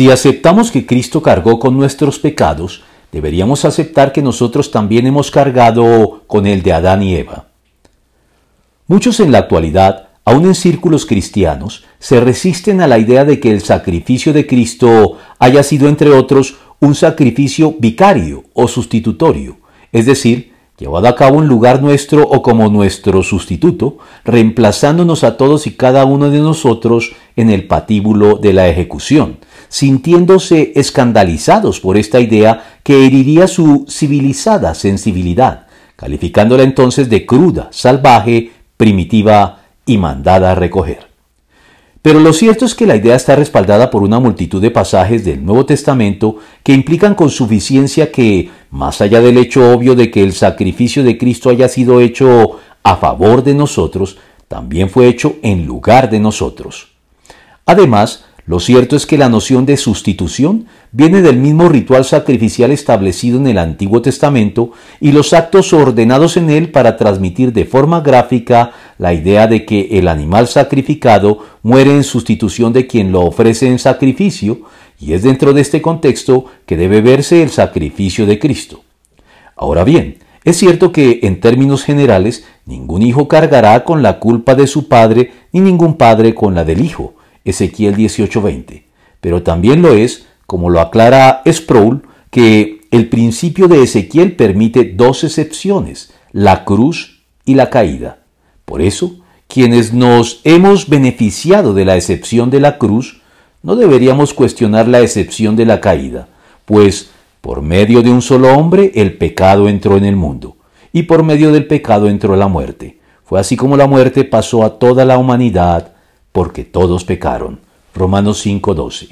Si aceptamos que Cristo cargó con nuestros pecados, deberíamos aceptar que nosotros también hemos cargado con el de Adán y Eva. Muchos en la actualidad, aun en círculos cristianos, se resisten a la idea de que el sacrificio de Cristo haya sido, entre otros, un sacrificio vicario o sustitutorio, es decir, llevado a cabo en lugar nuestro o como nuestro sustituto, reemplazándonos a todos y cada uno de nosotros en el patíbulo de la ejecución, sintiéndose escandalizados por esta idea que heriría su civilizada sensibilidad, calificándola entonces de cruda, salvaje, primitiva y mandada a recoger. Pero lo cierto es que la idea está respaldada por una multitud de pasajes del Nuevo Testamento que implican con suficiencia que, más allá del hecho obvio de que el sacrificio de Cristo haya sido hecho a favor de nosotros, también fue hecho en lugar de nosotros. Además, lo cierto es que la noción de sustitución viene del mismo ritual sacrificial establecido en el Antiguo Testamento y los actos ordenados en él para transmitir de forma gráfica la idea de que el animal sacrificado muere en sustitución de quien lo ofrece en sacrificio, y es dentro de este contexto que debe verse el sacrificio de Cristo. Ahora bien, es cierto que, en términos generales, ningún hijo cargará con la culpa de su padre, ni ningún padre con la del hijo, Ezequiel 18:20. Pero también lo es, como lo aclara Sproul, que el principio de Ezequiel permite dos excepciones, la cruz y la caída. Por eso, quienes nos hemos beneficiado de la excepción de la cruz, no deberíamos cuestionar la excepción de la caída, pues por medio de un solo hombre el pecado entró en el mundo, y por medio del pecado entró la muerte. Fue así como la muerte pasó a toda la humanidad, porque todos pecaron. Romanos 5:12.